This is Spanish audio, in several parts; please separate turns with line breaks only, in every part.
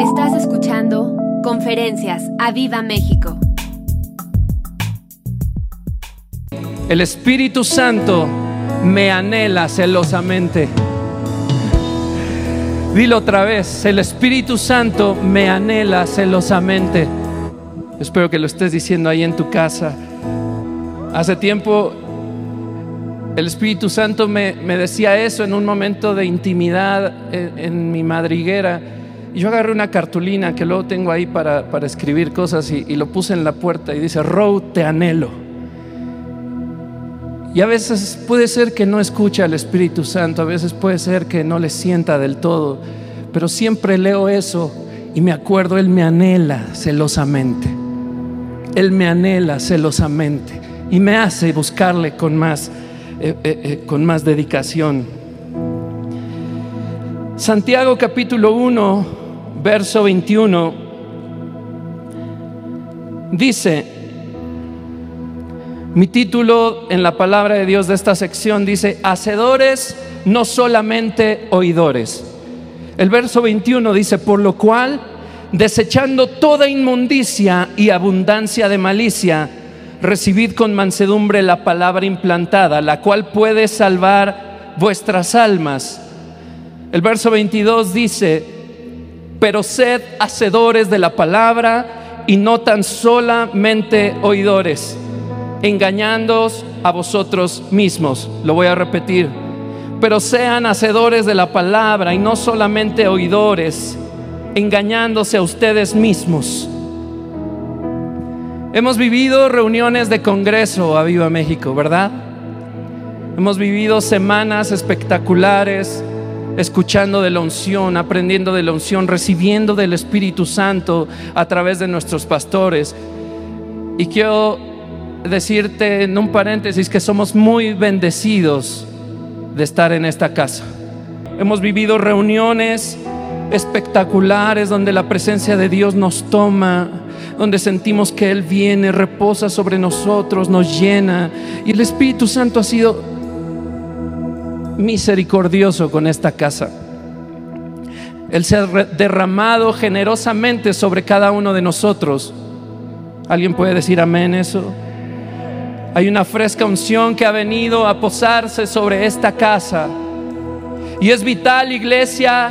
Estás escuchando Conferencias a Viva México.
El Espíritu Santo me anhela celosamente. Dilo otra vez, el Espíritu Santo me anhela celosamente. Espero que lo estés diciendo ahí en tu casa. Hace tiempo el Espíritu Santo me, me decía eso en un momento de intimidad en, en, mi madriguera. Yo agarré una cartulina que luego tengo ahí para, para escribir cosas y, y, lo puse en la puerta y dice, Row, te anhelo. Y a veces puede ser que no escuche al Espíritu Santo, a veces puede ser que no le sienta del todo, pero siempre leo eso y me acuerdo, Él me anhela celosamente. Él me anhela celosamente y me hace buscarle con más, eh, eh, eh, con más dedicación. Santiago capítulo 1, verso 21, dice, mi título en la palabra de Dios de esta sección dice, hacedores, no solamente oidores. El verso 21 dice, por lo cual, desechando toda inmundicia y abundancia de malicia, recibid con mansedumbre la palabra implantada, la cual puede salvar vuestras almas. El verso 22 dice, pero sed hacedores de la palabra y no tan solamente oidores engañándoos a vosotros mismos. Lo voy a repetir. Pero sean hacedores de la palabra y no solamente oidores, engañándose a ustedes mismos. Hemos vivido reuniones de Congreso a Viva México, ¿verdad? Hemos vivido semanas espectaculares, escuchando de la unción, aprendiendo de la unción, recibiendo del Espíritu Santo a través de nuestros pastores. Y quiero decirte en un paréntesis que somos muy bendecidos de estar en esta casa. Hemos vivido reuniones espectaculares donde la presencia de Dios nos toma, donde sentimos que Él viene, reposa sobre nosotros, nos llena. Y el Espíritu Santo ha sido misericordioso con esta casa. Él se ha derramado generosamente sobre cada uno de nosotros. ¿Alguien puede decir amén eso? Hay una fresca unción que ha venido a posarse sobre esta casa. Y es vital, iglesia,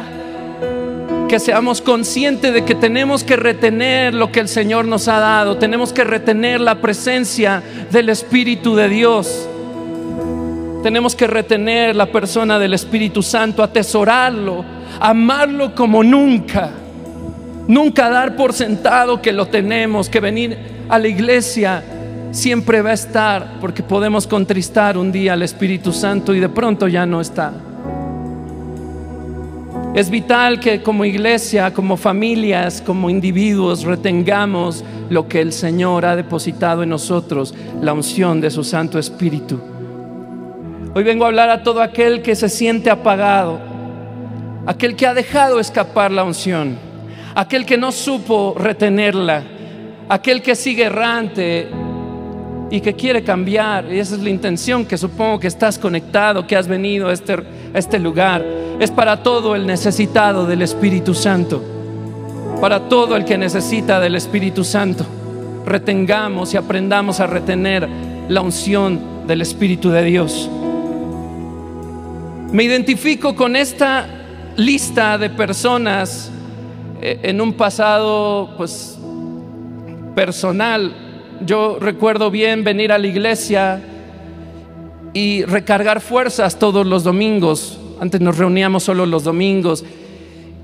que seamos conscientes de que tenemos que retener lo que el Señor nos ha dado. Tenemos que retener la presencia del Espíritu de Dios. Tenemos que retener la persona del Espíritu Santo, atesorarlo, amarlo como nunca. Nunca dar por sentado que lo tenemos, que venir a la iglesia siempre va a estar porque podemos contristar un día al Espíritu Santo y de pronto ya no está. Es vital que como iglesia, como familias, como individuos retengamos lo que el Señor ha depositado en nosotros, la unción de su Santo Espíritu. Hoy vengo a hablar a todo aquel que se siente apagado, aquel que ha dejado escapar la unción, aquel que no supo retenerla, aquel que sigue errante y que quiere cambiar. Y esa es la intención que supongo que estás conectado, que has venido a este, este lugar. Es para todo el necesitado del Espíritu Santo. Para todo el que necesita del Espíritu Santo. Retengamos y aprendamos a retener la unción del Espíritu de Dios. Me identifico con esta lista de personas eh, en un pasado pues personal yo recuerdo bien venir a la iglesia y recargar fuerzas todos los domingos. Antes nos reuníamos solo los domingos.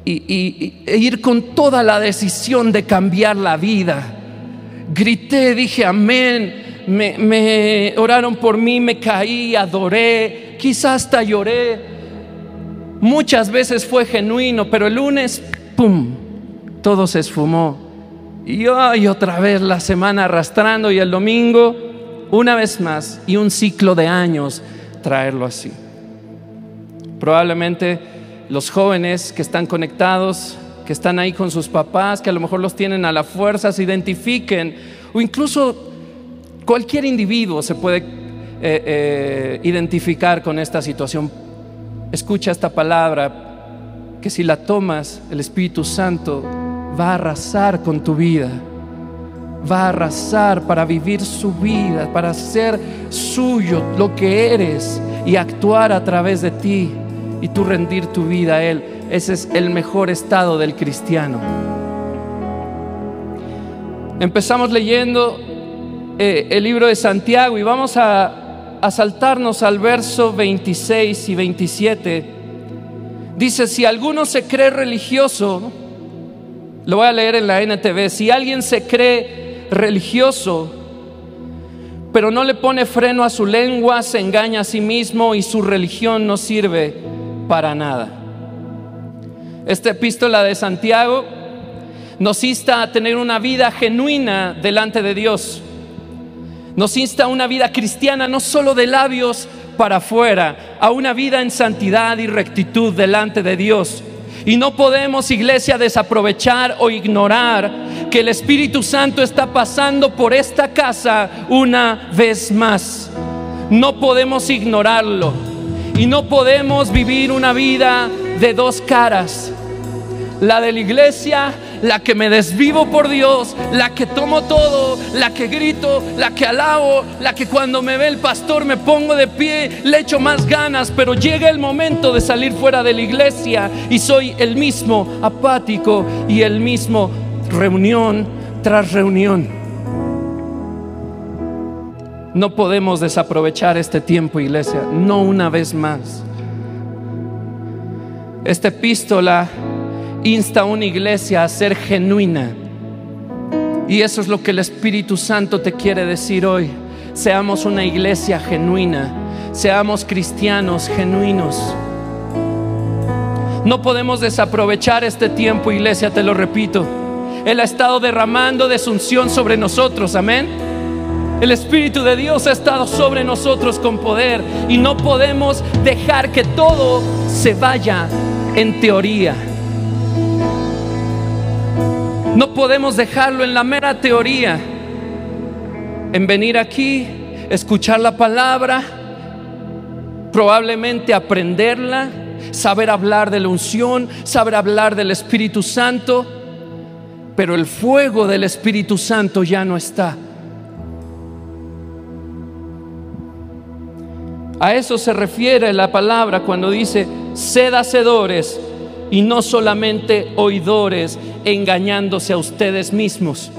Y, e ir con toda la decisión de cambiar la vida. Grité, dije amén. Me, me oraron por mí, me caí, adoré, quizás hasta lloré. Muchas veces fue genuino, pero el lunes, ¡pum!, todo se esfumó. Y hoy otra vez la semana arrastrando y el domingo una vez más y un ciclo de años traerlo así. Probablemente los jóvenes que están conectados, que están ahí con sus papás, que a lo mejor los tienen a la fuerza, se identifiquen, o incluso cualquier individuo se puede eh, eh, identificar con esta situación. Escucha esta palabra, que si la tomas, el Espíritu Santo va a arrasar con tu vida. Va a arrasar para vivir su vida, para ser suyo lo que eres y actuar a través de ti y tú rendir tu vida a Él. Ese es el mejor estado del cristiano. Empezamos leyendo eh, el libro de Santiago y vamos a, a saltarnos al verso 26 y 27. Dice, si alguno se cree religioso, lo voy a leer en la NTV, si alguien se cree religioso, pero no le pone freno a su lengua, se engaña a sí mismo y su religión no sirve para nada. Esta epístola de Santiago nos insta a tener una vida genuina delante de Dios. Nos insta a una vida cristiana, no solo de labios para afuera, a una vida en santidad y rectitud delante de Dios. Y no podemos, iglesia, desaprovechar o ignorar que el Espíritu Santo está pasando por esta casa una vez más. No podemos ignorarlo. Y no podemos vivir una vida de dos caras. La de la iglesia la que me desvivo por Dios, la que tomo todo, la que grito, la que alabo, la que cuando me ve el pastor me pongo de pie, le echo más ganas, pero llega el momento de salir fuera de la iglesia y soy el mismo apático y el mismo reunión tras reunión. No podemos desaprovechar este tiempo, iglesia, no una vez más. Esta epístola insta a una iglesia a ser genuina. Y eso es lo que el Espíritu Santo te quiere decir hoy. Seamos una iglesia genuina, seamos cristianos genuinos. No podemos desaprovechar este tiempo, iglesia, te lo repito. Él ha estado derramando de su unción sobre nosotros, amén. El Espíritu de Dios ha estado sobre nosotros con poder y no podemos dejar que todo se vaya en teoría. No podemos dejarlo en la mera teoría, en venir aquí, escuchar la palabra, probablemente aprenderla, saber hablar de la unción, saber hablar del Espíritu Santo, pero el fuego del Espíritu Santo ya no está. A eso se refiere la palabra cuando dice, sed hacedores y no solamente oidores engañándose a ustedes mismos.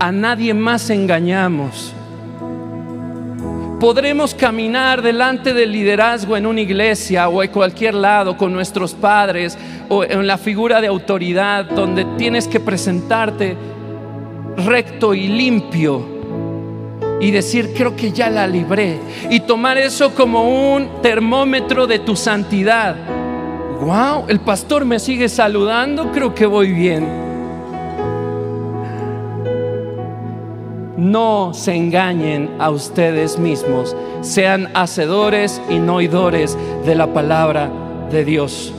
A nadie más engañamos. Podremos caminar delante del liderazgo en una iglesia o en cualquier lado con nuestros padres o en la figura de autoridad donde tienes que presentarte recto y limpio y decir, creo que ya la libré. Y tomar eso como un termómetro de tu santidad wow, el pastor me sigue saludando, creo que voy bien. No se engañen a ustedes mismos, sean hacedores y no oidores de la palabra de Dios.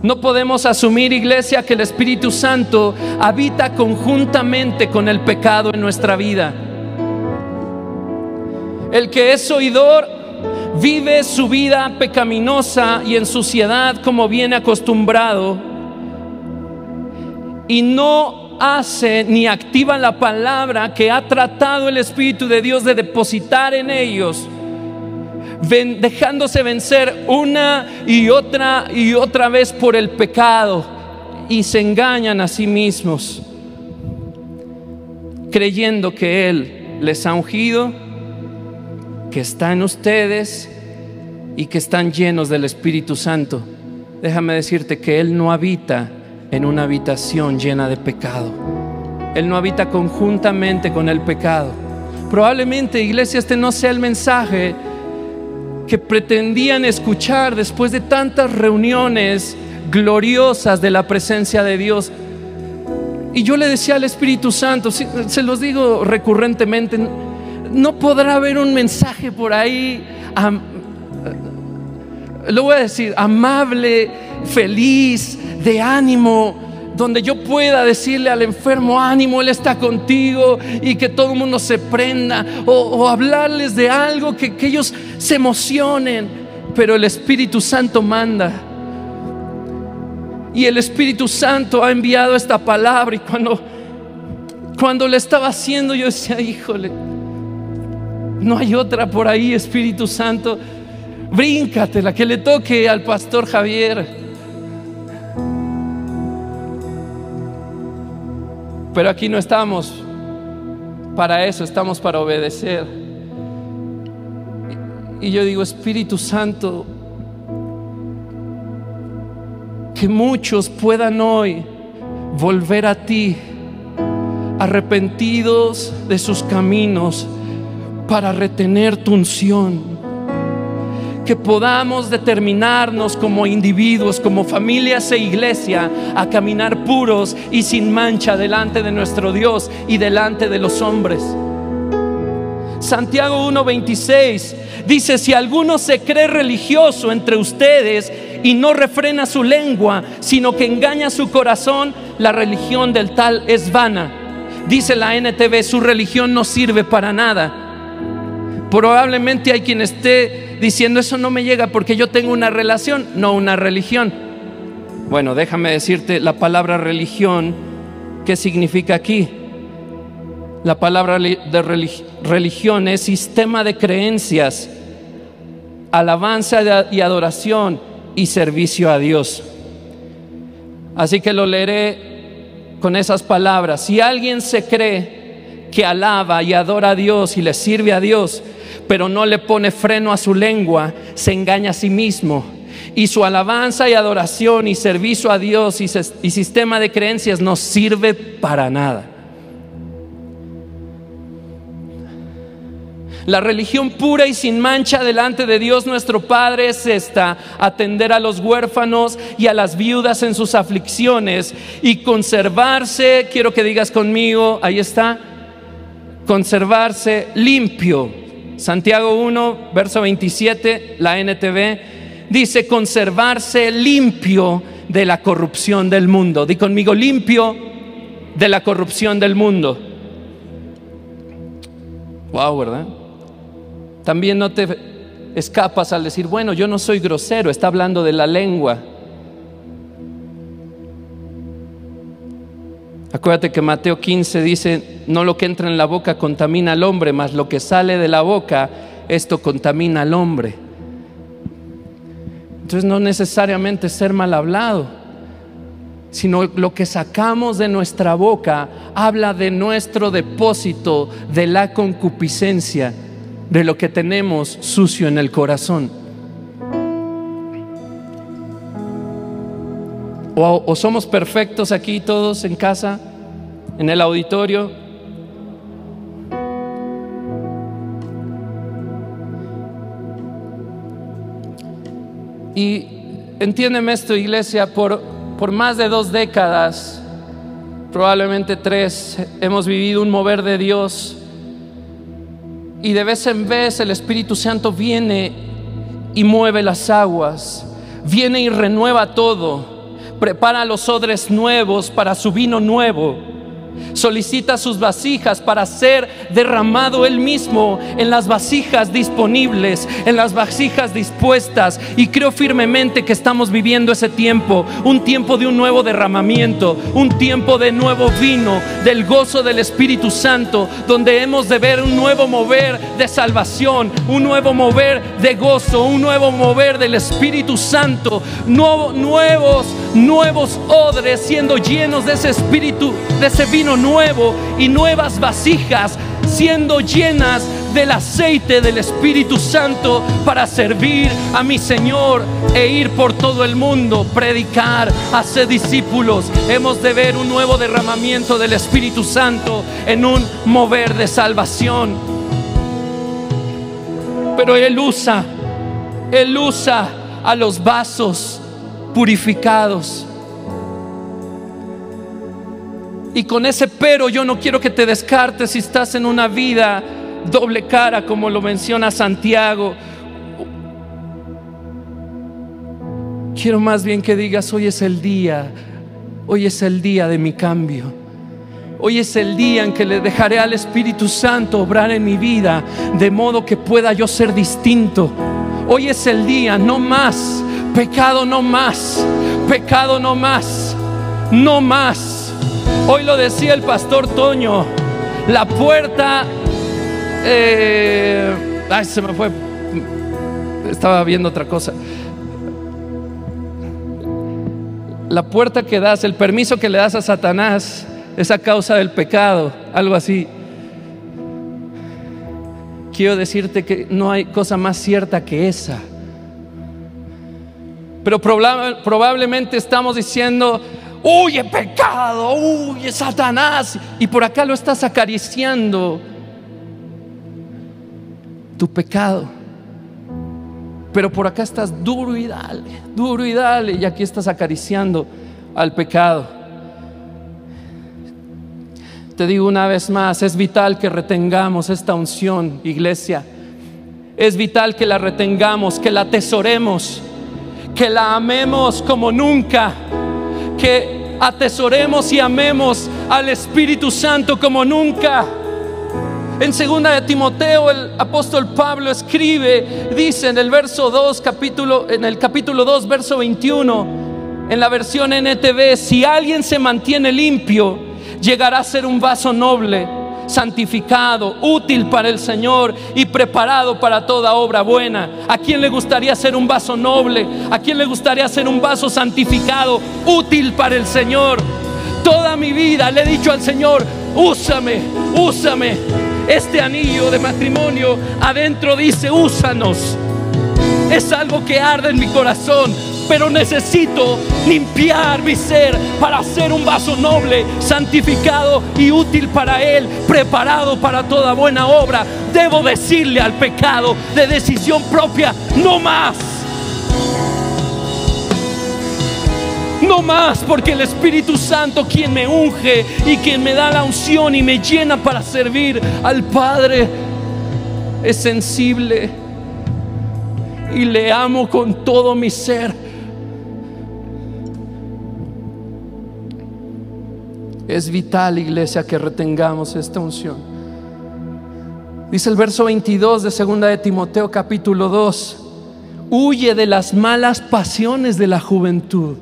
No podemos asumir, iglesia, que el Espíritu Santo habita conjuntamente con el pecado en nuestra vida. El que es oidor vive su vida pecaminosa y en suciedad como viene acostumbrado y no hace ni activa la palabra que ha tratado el Espíritu de Dios de depositar en ellos, dejándose vencer una y otra y otra vez por el pecado y se engañan a sí mismos, creyendo que Él les ha ungido que está en ustedes y que están llenos del Espíritu Santo. Déjame decirte que Él no habita en una habitación llena de pecado. Él no habita conjuntamente con el pecado. Probablemente, iglesia, este no sea el mensaje que pretendían escuchar después de tantas reuniones gloriosas de la presencia de Dios. Y yo le decía al Espíritu Santo, se los digo recurrentemente, no podrá haber un mensaje por ahí, lo voy a decir, amable, feliz, de ánimo, donde yo pueda decirle al enfermo, ánimo, Él está contigo y que todo el mundo se prenda, o, hablarles de algo que, que ellos se emocionen, pero el Espíritu Santo manda. Y el Espíritu Santo ha enviado esta palabra y cuando, cuando le estaba haciendo yo decía, híjole, no hay otra por ahí, Espíritu Santo. la que le toque al pastor Javier. Pero aquí no estamos para eso, estamos para obedecer. Y yo digo, Espíritu Santo, que muchos puedan hoy volver a ti, arrepentidos de sus caminos, para retener tu unción. Que podamos determinarnos como individuos, como familias e iglesia, a caminar puros y sin mancha delante de nuestro Dios y delante de los hombres. Santiago 1:26 dice, si alguno se cree religioso entre ustedes y no refrena su lengua, sino que engaña su corazón, la religión del tal es vana. Dice la NTV, su religión no sirve para nada. Probablemente hay quien esté diciendo, eso no me llega porque yo tengo una relación, no una religión. Bueno, déjame decirte la palabra religión, ¿qué significa aquí? La palabra de religión es sistema de creencias, alabanza y adoración y servicio a Dios. Así que lo leeré con esas palabras. Si alguien se cree que alaba y adora a Dios y le sirve a Dios, pero no le pone freno a su lengua, se engaña a sí mismo. Y su alabanza y adoración y servicio a Dios y, sistema de creencias no sirve para nada. La religión pura y sin mancha delante de Dios nuestro Padre es esta, atender a los huérfanos y a las viudas en sus aflicciones y conservarse, quiero que digas conmigo, ahí está, conservarse limpio Santiago 1, verso 27, la NTV, dice conservarse limpio de la corrupción del mundo. Di conmigo, limpio de la corrupción del mundo. Wow, ¿verdad? También no te escapas al decir, bueno, yo no soy grosero, está hablando de la lengua. Acuérdate que Mateo 15 dice, no lo que entra en la boca contamina al hombre, mas lo que sale de la boca, esto contamina al hombre. Entonces no necesariamente ser mal hablado, sino lo que sacamos de nuestra boca habla de nuestro depósito, de la concupiscencia, de lo que tenemos sucio en el corazón. O, somos perfectos aquí todos en casa, en el auditorio. Y entiéndeme esto, iglesia, por, por más de dos décadas, probablemente tres, hemos vivido un mover de Dios. Y de vez en vez el Espíritu Santo viene y mueve las aguas, viene y renueva todo prepara los odres nuevos para su vino nuevo solicita sus vasijas para ser derramado él mismo en las vasijas disponibles, en las vasijas dispuestas. Y creo firmemente que estamos viviendo ese tiempo, un tiempo de un nuevo derramamiento, un tiempo de nuevo vino, del gozo del Espíritu Santo, donde hemos de ver un nuevo mover de salvación, un nuevo mover de gozo, un nuevo mover del Espíritu Santo, nuevos, nuevos odres siendo llenos de ese espíritu, de ese vino nuevo y nuevas vasijas siendo llenas del aceite del Espíritu Santo para servir a mi Señor e ir por todo el mundo, predicar, hacer discípulos. Hemos de ver un nuevo derramamiento del Espíritu Santo en un mover de salvación. Pero Él usa, Él usa a los vasos purificados y con ese pero yo no quiero que te descartes si estás en una vida doble cara, como lo menciona Santiago. Quiero más bien que digas, hoy es el día, hoy es el día de mi cambio. Hoy es el día en que le dejaré al Espíritu Santo obrar en mi vida, de modo que pueda yo ser distinto. Hoy es el día, no más, pecado no más, Pecado no más, no más. Hoy lo decía el pastor Toño, la puerta... Eh, ay, se me fue. Estaba viendo otra cosa. La puerta que das, el permiso que le das a Satanás es a causa del pecado, algo así. Quiero decirte que no hay cosa más cierta que esa. Pero probablemente estamos diciendo, huye pecado, huye Satanás, y por acá lo estás acariciando, tu pecado. Pero por acá estás duro y dale, duro y dale, y aquí estás acariciando al pecado. Te digo una vez más, es vital que retengamos esta unción, iglesia. Es vital que la retengamos, que la atesoremos, que la amemos como nunca, que atesoremos y amemos al Espíritu Santo como nunca. En segunda de Timoteo el apóstol Pablo escribe, dice en el verso 2, capítulo en el capítulo 2 verso 21 en la versión NTV, si alguien se mantiene limpio, llegará a ser un vaso noble, santificado, útil para el Señor y preparado para toda obra buena. ¿A quién le gustaría ser un vaso noble? ¿A quién le gustaría ser un vaso santificado, útil para el Señor? Toda mi vida le he dicho al Señor, úsame, úsame este anillo de matrimonio adentro dice, úsanos. Es algo que arde en mi corazón, pero necesito limpiar mi ser para ser un vaso noble, santificado y útil para Él, preparado para toda buena obra. Debo decirle al pecado de decisión propia, no más. No más porque el Espíritu Santo quien me unge y quien me da la unción y me llena para servir al Padre es sensible y le amo con todo mi ser. Es vital, iglesia, que retengamos esta unción. Dice el verso 22 de segunda de Timoteo capítulo 2, huye de las malas pasiones de la juventud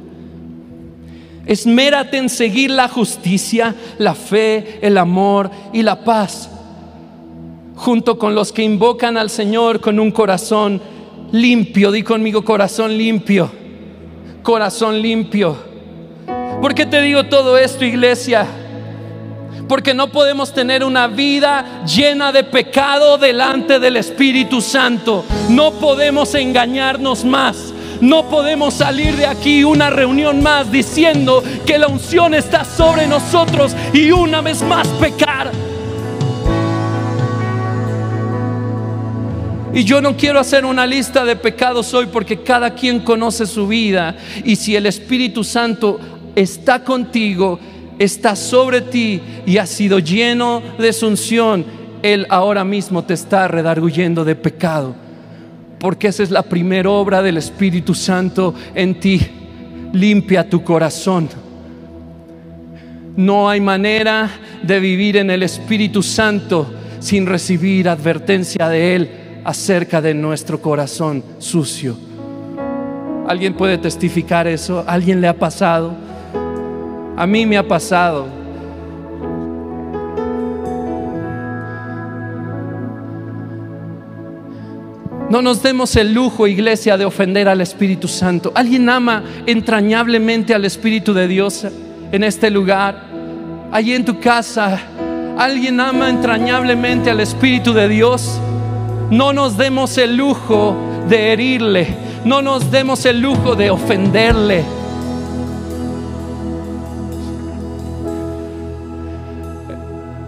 Esmérate en seguir la justicia, la fe, el amor y la paz, junto con los que invocan al Señor con un corazón limpio. Di conmigo corazón limpio, corazón limpio. ¿Por qué te digo todo esto, iglesia? Porque no podemos tener una vida llena de pecado delante del Espíritu Santo. No podemos engañarnos más. No podemos salir de aquí una reunión más diciendo que la unción está sobre nosotros y una vez más pecar. Y yo no quiero hacer una lista de pecados hoy porque cada quien conoce su vida. Y si el Espíritu Santo está contigo, está sobre ti y ha sido lleno de su unción, Él ahora mismo te está redarguyendo de pecado porque esa es la primera obra del Espíritu Santo en ti. Limpia tu corazón. No hay manera de vivir en el Espíritu Santo sin recibir advertencia de Él acerca de nuestro corazón sucio. ¿Alguien puede testificar eso? ¿Alguien le ha pasado? A mí me ha pasado. No nos demos el lujo, iglesia, de ofender al Espíritu Santo. ¿Alguien ama entrañablemente al Espíritu de Dios en este lugar? Allí en tu casa, ¿alguien ama entrañablemente al Espíritu de Dios? No nos demos el lujo de herirle. No nos demos el lujo de ofenderle.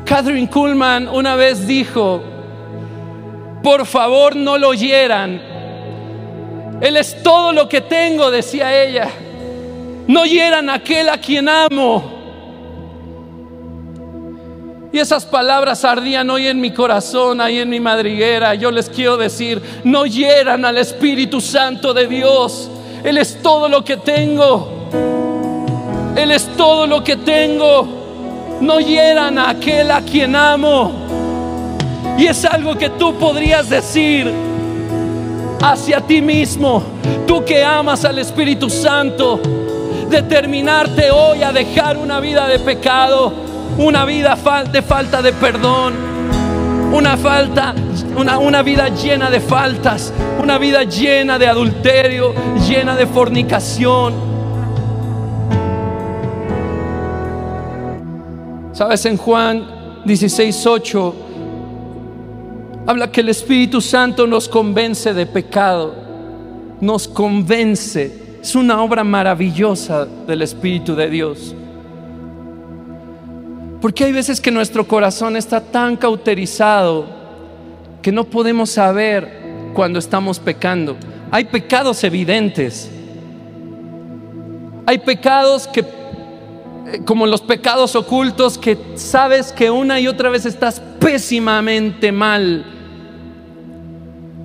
Catherine Kuhlman una vez dijo, por favor no lo hieran. Él es todo lo que tengo, decía ella. No hieran a aquel a quien amo. Y esas palabras ardían hoy en mi corazón, ahí en mi madriguera. Yo les quiero decir, no hieran al Espíritu Santo de Dios. Él es todo lo que tengo. Él es todo lo que tengo. No hieran a aquel a quien amo. Y es algo que tú podrías decir hacia ti mismo, tú que amas al Espíritu Santo. determinarte hoy a dejar una vida de pecado, una vida de falta de perdón, una falta, una, una vida llena de faltas, una vida llena de adulterio, llena de fornicación. Sabes, en Juan 16, 8 habla que el Espíritu Santo nos convence de pecado, nos convence. Es una obra maravillosa del Espíritu de Dios. Porque hay veces que nuestro corazón está tan cauterizado que no podemos saber cuando estamos pecando. Hay pecados evidentes. Hay pecados que, como los pecados ocultos, que sabes que una y otra vez estás pésimamente mal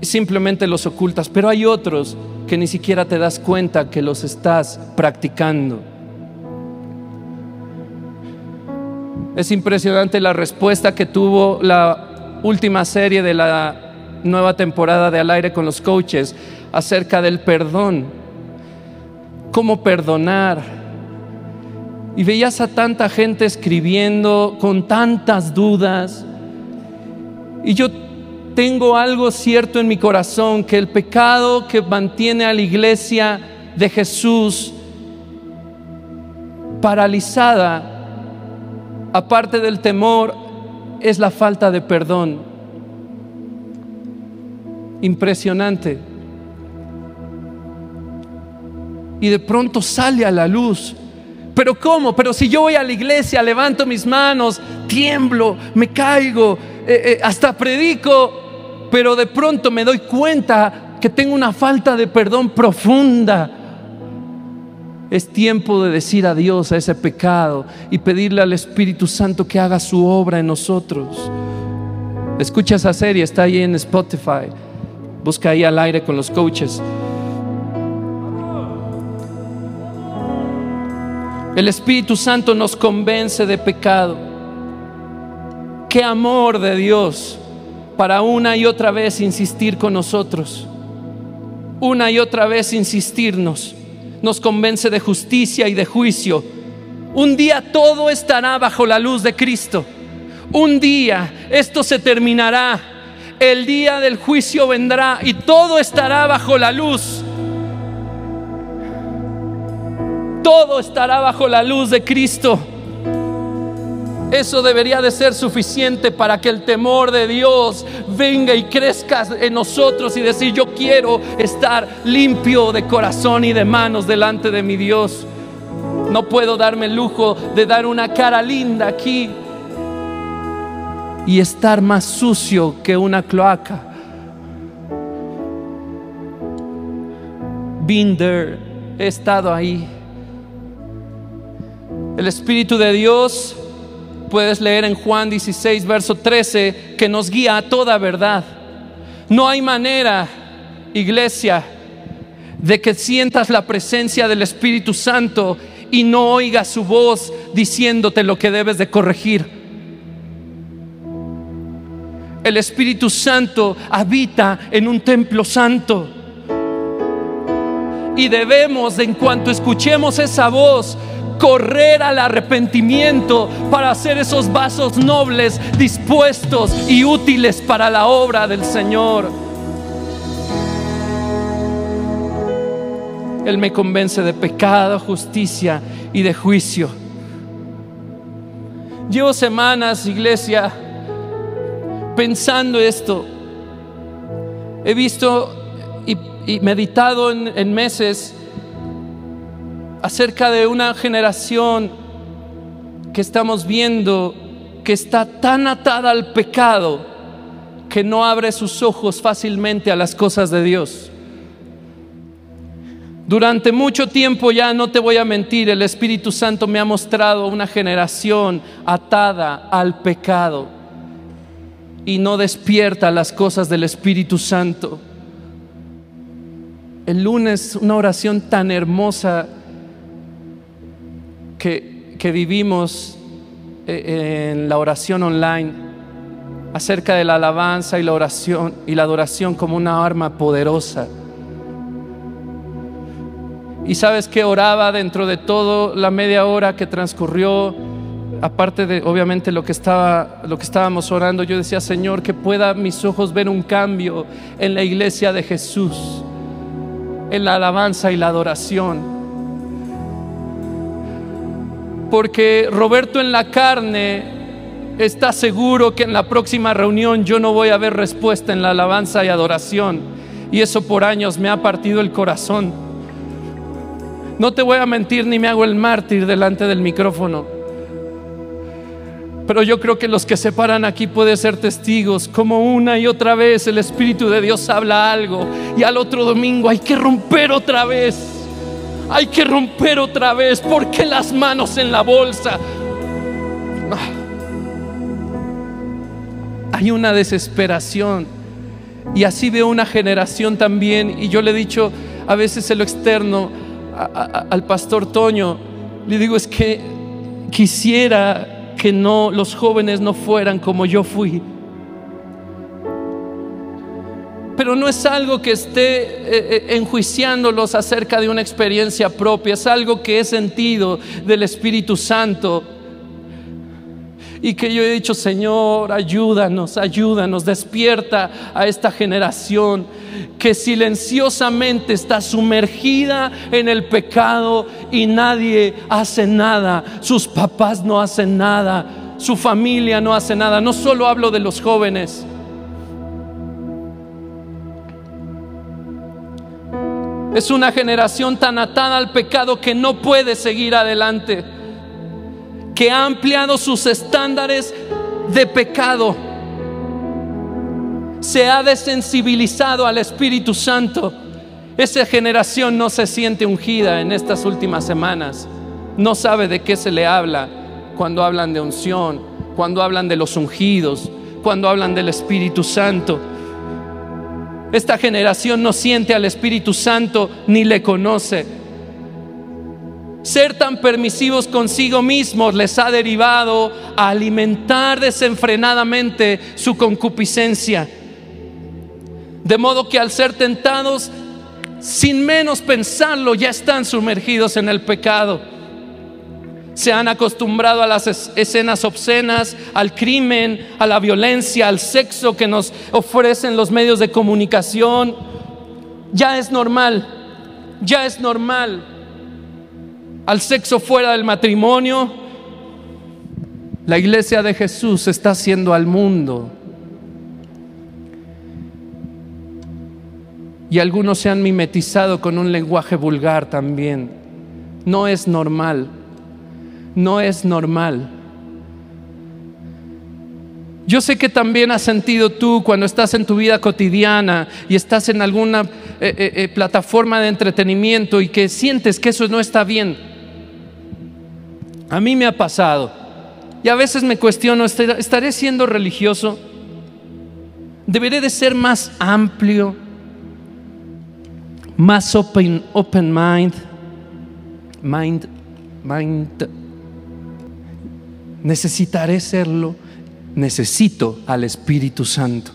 simplemente los ocultas, pero hay otros que ni siquiera te das cuenta que los estás practicando. Es impresionante la respuesta que tuvo la última serie de la nueva temporada de Al aire con los coaches acerca del perdón. Cómo perdonar. Y veías a tanta gente escribiendo con tantas dudas. Y yo tengo algo cierto en mi corazón, que el pecado que mantiene a la iglesia de Jesús paralizada, aparte del temor, es la falta de perdón. Impresionante. Y de pronto sale a la luz. Pero ¿cómo? Pero si yo voy a la iglesia, levanto mis manos, tiemblo, me caigo, eh, eh, hasta predico, pero de pronto me doy cuenta que tengo una falta de perdón profunda. Es tiempo de decir adiós a ese pecado y pedirle al Espíritu Santo que haga su obra en nosotros. Escucha esa serie, está ahí en Spotify. Busca ahí al aire con los coaches. El Espíritu Santo nos convence de pecado. Qué amor de Dios para una y otra vez insistir con nosotros. Una y otra vez insistirnos. Nos convence de justicia y de juicio. Un día todo estará bajo la luz de Cristo. Un día esto se terminará. El día del juicio vendrá y todo estará bajo la luz. Todo estará bajo la luz de Cristo. Eso debería de ser suficiente para que el temor de Dios venga y crezca en nosotros y decir, yo quiero estar limpio de corazón y de manos delante de mi Dios. No puedo darme el lujo de dar una cara linda aquí y estar más sucio que una cloaca. Binder, he estado ahí. El Espíritu de Dios puedes leer en Juan 16, verso 13, que nos guía a toda verdad. No hay manera, iglesia, de que sientas la presencia del Espíritu Santo y no oigas su voz diciéndote lo que debes de corregir. El Espíritu Santo habita en un templo santo. Y debemos, en cuanto escuchemos esa voz, correr al arrepentimiento para hacer esos vasos nobles, dispuestos y útiles para la obra del Señor. Él me convence de pecado, justicia y de juicio. Llevo semanas, iglesia, pensando esto. He visto y, meditado en meses acerca de una generación que estamos viendo que está tan atada al pecado que no abre sus ojos fácilmente a las cosas de Dios. Durante mucho tiempo ya no te voy a mentir, el Espíritu Santo me ha mostrado una generación atada al pecado y no despierta las cosas del Espíritu Santo. El lunes una oración tan hermosa que, vivimos eh, en la oración online acerca de la alabanza y la oración y la adoración como una arma poderosa. Y sabes que oraba dentro de todo la media hora que transcurrió, aparte de obviamente lo que, estaba, lo que estábamos orando, yo decía, Señor, que pueda mis ojos ver un cambio en la iglesia de Jesús, en la alabanza y la adoración. Porque Roberto en la carne está seguro que en la próxima reunión yo no voy a ver respuesta en la alabanza y adoración. Y eso por años me ha partido el corazón. No te voy a mentir ni me hago el mártir delante del micrófono. Pero yo creo que los que se paran aquí pueden ser testigos, como una y otra vez el Espíritu de Dios habla algo y al otro domingo hay que romper otra vez. Hay que romper otra vez. porque las manos en la bolsa? Hay una desesperación. Y así veo una generación también. Y yo le he dicho a veces en lo externo, al pastor Toño, le digo, es que quisiera que no los jóvenes no fueran como yo fui. Pero no es algo que esté eh, eh, enjuiciándolos acerca de una experiencia propia, es algo que he sentido del Espíritu Santo y que yo he dicho, Señor, ayúdanos, ayúdanos, despierta a esta generación que silenciosamente está sumergida en el pecado y nadie hace nada, sus papás no hacen nada, su familia no hace nada. No solo hablo de los jóvenes. Es una generación tan atada al pecado que no puede seguir adelante que ha ampliado sus estándares de pecado. Se ha desensibilizado al Espíritu Santo. Esa generación no se siente ungida en estas últimas semanas. No sabe de qué se le habla cuando hablan de unción, cuando hablan de los ungidos, cuando hablan del Espíritu Santo. Esta generación no siente al Espíritu Santo ni le conoce. Ser tan permisivos consigo mismos les ha derivado a alimentar desenfrenadamente su concupiscencia. De modo que al ser tentados, sin menos pensarlo, ya están sumergidos en el pecado. Se han acostumbrado a las escenas obscenas, al crimen, a la violencia, al sexo que nos ofrecen los medios de comunicación. Ya es normal, ya es normal al sexo fuera del matrimonio, la iglesia de Jesús está haciendo al mundo. Y algunos se han mimetizado con un lenguaje vulgar también. No es normal. No es normal. Yo sé que también has sentido tú cuando estás en tu vida cotidiana y estás en alguna eh, eh, eh, plataforma de entretenimiento y que sientes que eso no está bien. A mí me ha pasado. Y a veces me cuestiono, ¿estaré siendo religioso? ¿Deberé de ser más amplio? Más open, open mind? Mind, mind. ¿Necesitaré serlo? Necesito al Espíritu Santo.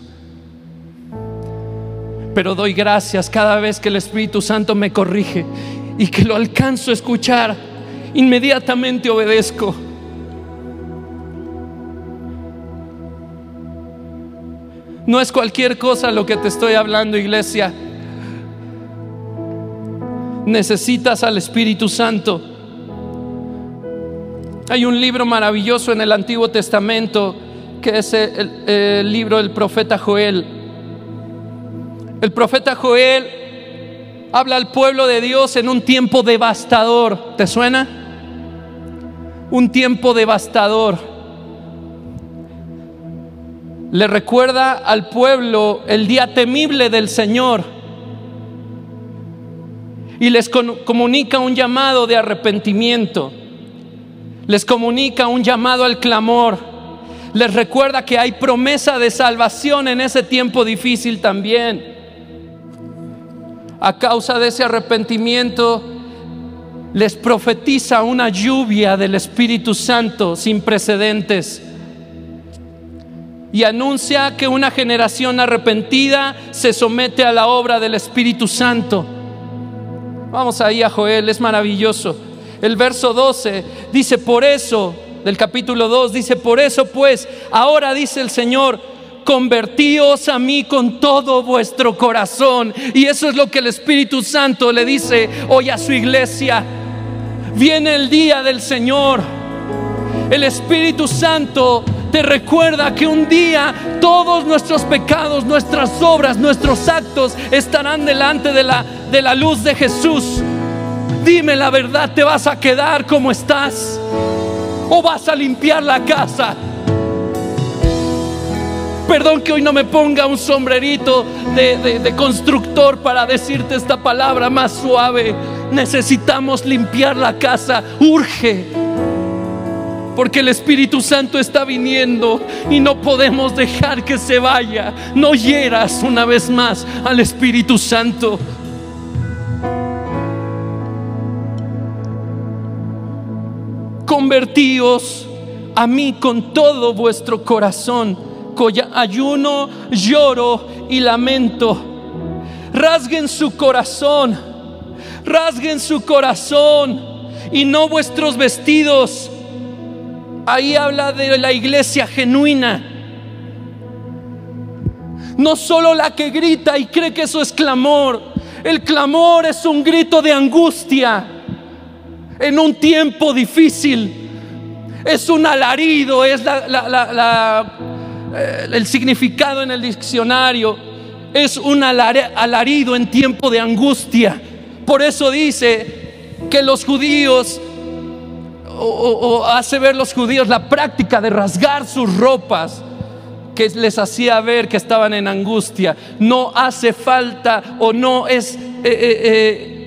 Pero doy gracias cada vez que el Espíritu Santo me corrige y que lo alcanzo a escuchar inmediatamente obedezco. No es cualquier cosa lo que te estoy hablando, iglesia. Necesitas al Espíritu Santo. Hay un libro maravilloso en el Antiguo Testamento que es el, libro del profeta Joel. El profeta Joel habla al pueblo de Dios en un tiempo devastador. ¿Te suena? un tiempo devastador. Le recuerda al pueblo el día temible del Señor y les comunica un llamado de arrepentimiento. Les comunica un llamado al clamor. Les recuerda que hay promesa de salvación en ese tiempo difícil también. A causa de ese arrepentimiento, les profetiza una lluvia del Espíritu Santo sin precedentes y anuncia que una generación arrepentida se somete a la obra del Espíritu Santo. Vamos ahí a Joel, es maravilloso. El verso 12 dice, por eso, del capítulo 2, dice, por eso pues, ahora dice el Señor, convertíos a mí con todo vuestro corazón. Y eso es lo que el Espíritu Santo le dice hoy a su iglesia. Viene el día del Señor. El Espíritu Santo te recuerda que un día todos nuestros pecados, nuestras obras, nuestros actos estarán delante de la, de la luz de Jesús. Dime la verdad, ¿te vas a quedar como estás? ¿O vas a limpiar la casa? Perdón que hoy no me ponga un sombrerito de, de, constructor para decirte esta palabra más suave. Necesitamos limpiar la casa, urge porque el Espíritu Santo está viniendo y no podemos dejar que se vaya. No hieras una vez más al Espíritu Santo. Convertíos a mí con todo vuestro corazón. Ayuno, lloro y lamento. Rasguen su corazón, rasguen su corazón y no vuestros vestidos Ahí habla de la iglesia genuina. No solo la que grita y cree que eso es clamor. El clamor es un grito de angustia en un tiempo difícil. Es un alarido, es eh, el significado en el diccionario. Es un alarido en tiempo de angustia. Por eso dice que los judíos o, hace ver los judíos la práctica de rasgar sus ropas que les hacía ver que estaban en angustia. No hace falta o no es, eh, eh,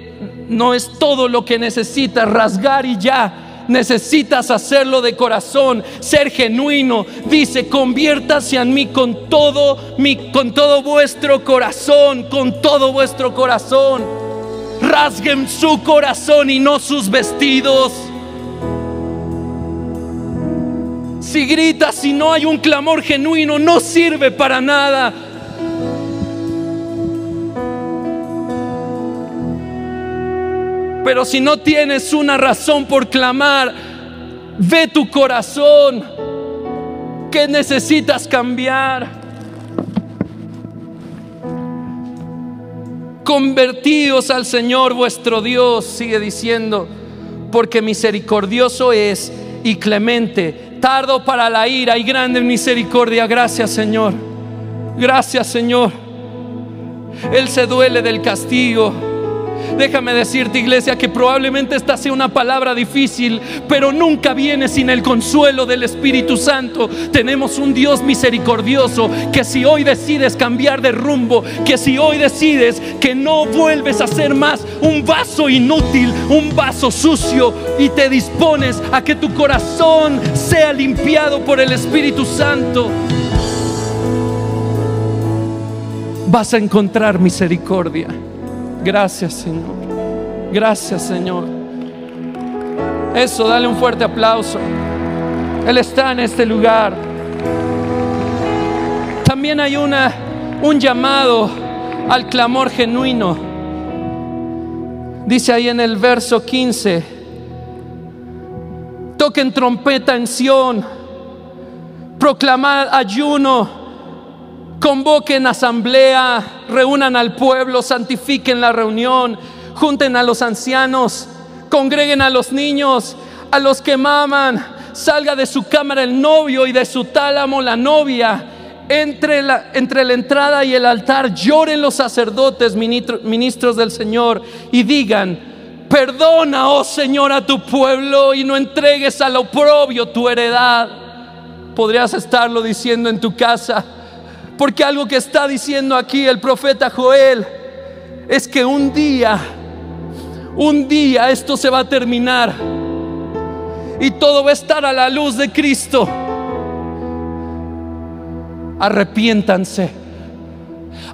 no es todo lo que necesitas rasgar y ya. Necesitas hacerlo de corazón, ser genuino. Dice, conviértase en mí con todo, mi, con todo vuestro corazón, con todo vuestro corazón. Rasguen su corazón y no sus vestidos. Si gritas, si no hay un clamor genuino, no sirve para nada. Pero si no tienes una razón por clamar, ve tu corazón. ¿Qué necesitas cambiar? Convertíos al Señor vuestro Dios, sigue diciendo, porque misericordioso es y clemente, tardo para la ira y grande misericordia. Gracias Señor. Gracias Señor. Él se duele del castigo. Déjame decirte, iglesia, que probablemente esta sea una palabra difícil, pero nunca viene sin el consuelo del Espíritu Santo. Tenemos un Dios misericordioso que si hoy decides cambiar de rumbo, que si hoy decides que no vuelves a ser más un vaso inútil, un vaso sucio y te dispones a que tu corazón sea limpiado por el Espíritu Santo, vas a encontrar misericordia. Gracias, Señor. Gracias, Señor. Eso, dale un fuerte aplauso. Él está en este lugar. También hay una, un llamado al clamor genuino. Dice ahí en el verso 15, toquen trompeta en Sión, proclamad ayuno convoquen asamblea, reúnan al pueblo, santifiquen la reunión, junten a los ancianos, congreguen a los niños, a los que maman, salga de su cámara el novio y de su tálamo la novia. Entre la, entre la entrada y el altar lloren los sacerdotes, ministros del Señor, y digan, perdona, oh Señor, a tu pueblo y no entregues al oprobio tu heredad. Podrías estarlo diciendo en tu casa porque algo que está diciendo aquí el profeta Joel es que un día, un día esto se va a terminar y todo va a estar a la luz de Cristo. Arrepiéntanse,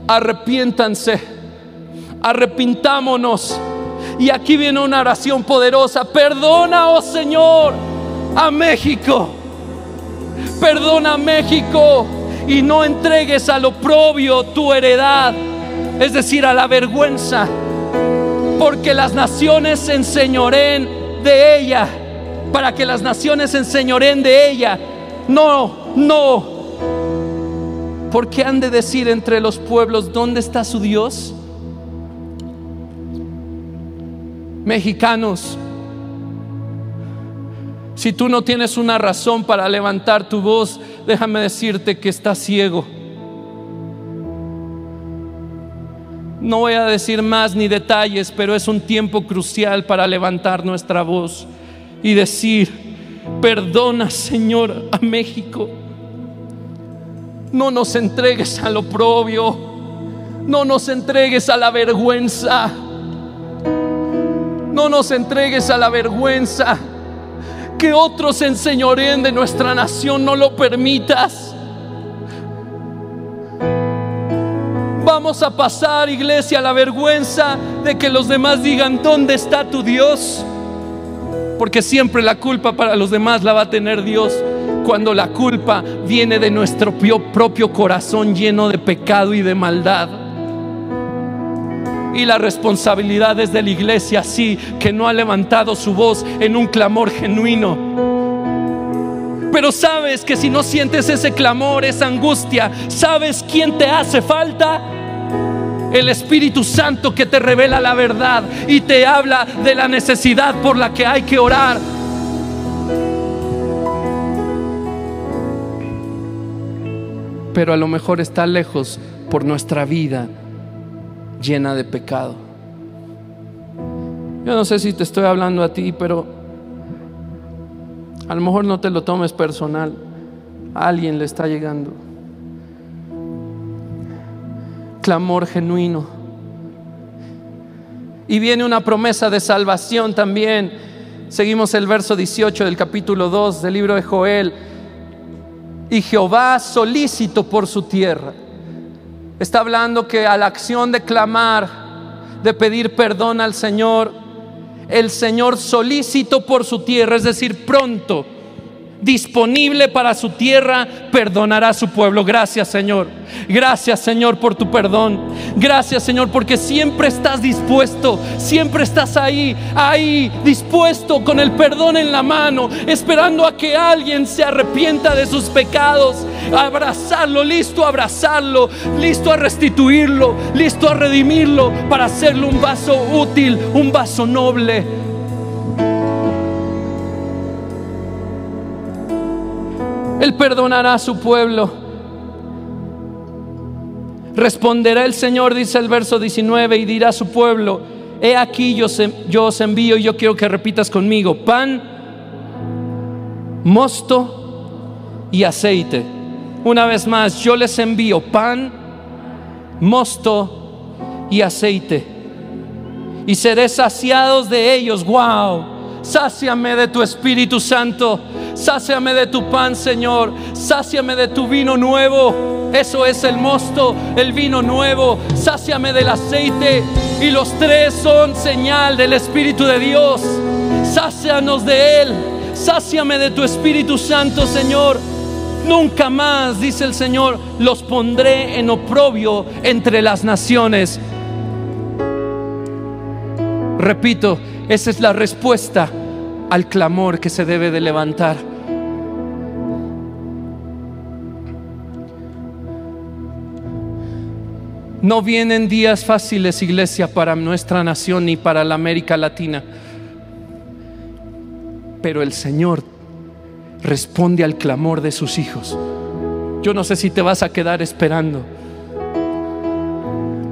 arrepiéntanse, arrepintámonos. Y aquí viene una oración poderosa. Perdona, oh Señor, a México. Perdona a México y no entregues al oprobio tu heredad, es decir, a la vergüenza. porque las naciones se enseñoren de ella, para que las naciones se enseñoren de ella. No, no. ¿Por qué han de decir entre los pueblos dónde está su Dios? Mexicanos, si tú no tienes una razón para levantar tu voz, déjame decirte que estás ciego. No voy a decir más ni detalles, pero es un tiempo crucial para levantar nuestra voz y decir, perdona Señor a México. No nos entregues al oprobio, no nos entregues a la vergüenza, no nos entregues a la vergüenza. Que otros enseñoren de nuestra nación, no lo permitas. Vamos a pasar, iglesia, la vergüenza de que los demás digan, ¿dónde está tu Dios? Porque siempre la culpa para los demás la va a tener Dios cuando la culpa viene de nuestro propio corazón lleno de pecado y de maldad. Y la responsabilidad es de la iglesia, sí, que no ha levantado su voz en un clamor genuino. Pero sabes que si no sientes ese clamor, esa angustia, ¿sabes quién te hace falta? el Espíritu Santo que te revela la verdad y te habla de la necesidad por la que hay que orar. Pero a lo mejor está lejos por nuestra vida llena de pecado. Yo no sé si te estoy hablando a ti, pero a lo mejor no te lo tomes personal. Alguien le está llegando clamor genuino. Y viene una promesa de salvación también. Seguimos el verso 18 del capítulo 2 del libro de Joel. Y Jehová solícito por su tierra. Está hablando que a la acción de clamar, de pedir perdón al Señor, el Señor solícito por su tierra, es decir, pronto disponible para su tierra, perdonará a su pueblo. Gracias Señor. Gracias Señor por tu perdón. Gracias Señor porque siempre estás dispuesto, siempre estás ahí, ahí, dispuesto con el perdón en la mano, esperando a que alguien se arrepienta de sus pecados, abrazarlo, listo a abrazarlo, listo a restituirlo, listo a redimirlo para hacerlo un vaso útil, un vaso noble Él perdonará a su pueblo. Responderá el Señor, dice el verso 19, y dirá a su pueblo, he aquí yo, os envío y yo quiero que repitas conmigo, pan, mosto y aceite. Una vez más, yo les envío pan, mosto y aceite. Y seré saciados de ellos. Wow Sáciame de tu Espíritu Santo. Sáciame de tu pan, Señor. Sáciame de tu vino nuevo. Eso es el mosto, el vino nuevo. Sáciame del aceite. Y los tres son señal del Espíritu de Dios. Sácianos de Él. Sáciame de tu Espíritu Santo, Señor. Nunca más, dice el Señor, los pondré en oprobio entre las naciones. Repito, esa es la respuesta al clamor que se debe de levantar. No vienen días fáciles, iglesia, para nuestra nación ni para la América Latina. Pero el Señor responde al clamor de sus hijos. Yo no sé si te vas a quedar esperando,